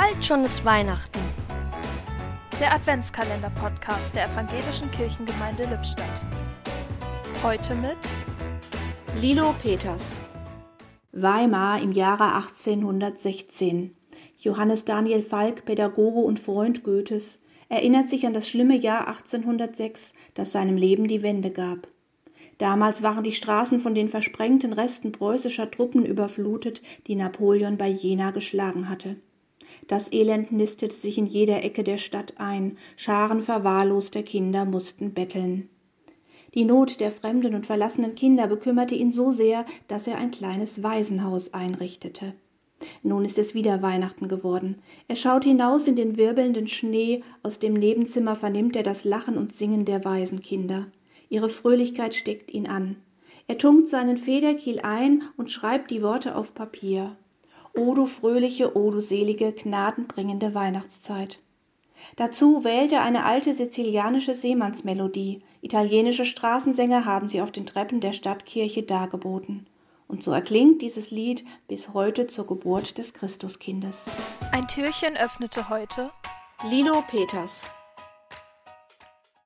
Bald schon ist Weihnachten. Der Adventskalender-Podcast der Evangelischen Kirchengemeinde Lippstadt. Heute mit Lilo Peters. Weimar im Jahre 1816. Johannes Daniel Falk, Pädagoge und Freund Goethes, erinnert sich an das schlimme Jahr 1806, das seinem Leben die Wende gab. Damals waren die Straßen von den versprengten Resten preußischer Truppen überflutet, die Napoleon bei Jena geschlagen hatte. Das Elend nistete sich in jeder Ecke der Stadt ein, Scharen verwahrloster Kinder mussten betteln. Die Not der fremden und verlassenen Kinder bekümmerte ihn so sehr, dass er ein kleines Waisenhaus einrichtete. Nun ist es wieder Weihnachten geworden. Er schaut hinaus in den wirbelnden Schnee, aus dem Nebenzimmer vernimmt er das Lachen und Singen der Waisenkinder ihre Fröhlichkeit steckt ihn an. Er tunkt seinen Federkiel ein und schreibt die Worte auf Papier. O du fröhliche, o du selige, gnadenbringende Weihnachtszeit. Dazu wählt er eine alte sizilianische Seemannsmelodie. Italienische Straßensänger haben sie auf den Treppen der Stadtkirche dargeboten. Und so erklingt dieses Lied bis heute zur Geburt des Christuskindes. Ein Türchen öffnete heute Lilo Peters